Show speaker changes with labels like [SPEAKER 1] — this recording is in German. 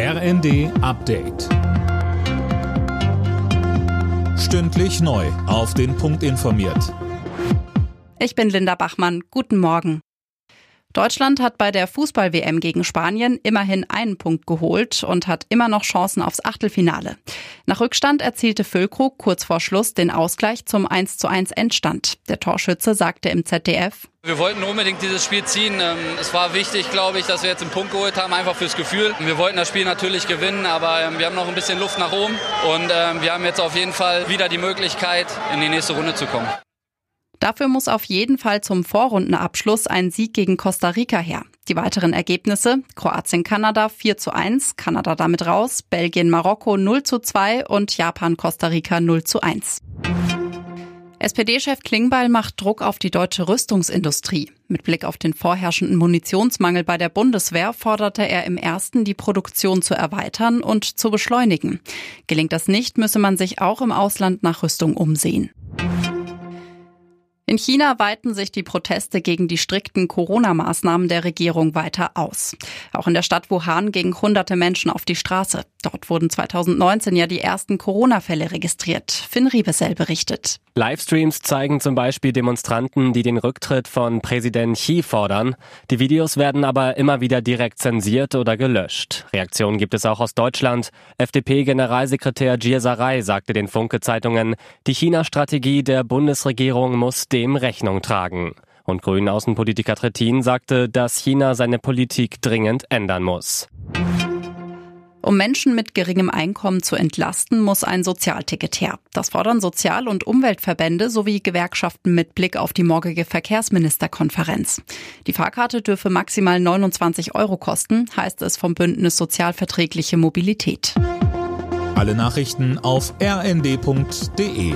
[SPEAKER 1] RND Update. Stündlich neu. Auf den Punkt informiert.
[SPEAKER 2] Ich bin Linda Bachmann. Guten Morgen. Deutschland hat bei der Fußball-WM gegen Spanien immerhin einen Punkt geholt und hat immer noch Chancen aufs Achtelfinale. Nach Rückstand erzielte Füllkrug kurz vor Schluss den Ausgleich zum 1 zu 1 Endstand. Der Torschütze sagte im ZDF,
[SPEAKER 3] wir wollten unbedingt dieses Spiel ziehen. Ähm, es war wichtig, glaube ich, dass wir jetzt einen Punkt geholt haben, einfach fürs Gefühl. Wir wollten das Spiel natürlich gewinnen, aber ähm, wir haben noch ein bisschen Luft nach oben und ähm, wir haben jetzt auf jeden Fall wieder die Möglichkeit, in die nächste Runde zu kommen.
[SPEAKER 2] Dafür muss auf jeden Fall zum Vorrundenabschluss ein Sieg gegen Costa Rica her. Die weiteren Ergebnisse Kroatien-Kanada 4 zu 1, Kanada damit raus, Belgien-Marokko 0 zu 2 und Japan-Costa Rica 0 zu 1. SPD-Chef Klingbeil macht Druck auf die deutsche Rüstungsindustrie. Mit Blick auf den vorherrschenden Munitionsmangel bei der Bundeswehr forderte er im ersten, die Produktion zu erweitern und zu beschleunigen. Gelingt das nicht, müsse man sich auch im Ausland nach Rüstung umsehen. In China weiten sich die Proteste gegen die strikten Corona-Maßnahmen der Regierung weiter aus. Auch in der Stadt Wuhan gingen hunderte Menschen auf die Straße. Dort wurden 2019 ja die ersten Corona-Fälle registriert. Finn Riebesell berichtet.
[SPEAKER 4] Livestreams zeigen zum Beispiel Demonstranten, die den Rücktritt von Präsident Xi fordern. Die Videos werden aber immer wieder direkt zensiert oder gelöscht. Reaktionen gibt es auch aus Deutschland. FDP-Generalsekretär Gir Sarai sagte den Funke-Zeitungen, die China-Strategie der Bundesregierung muss dem Rechnung tragen. Und Grünen Außenpolitiker Trittin sagte, dass China seine Politik dringend ändern muss.
[SPEAKER 2] Um Menschen mit geringem Einkommen zu entlasten, muss ein Sozialticket her. Das fordern Sozial- und Umweltverbände sowie Gewerkschaften mit Blick auf die morgige Verkehrsministerkonferenz. Die Fahrkarte dürfe maximal 29 Euro kosten, heißt es vom Bündnis Sozialverträgliche Mobilität.
[SPEAKER 1] Alle Nachrichten auf rnd.de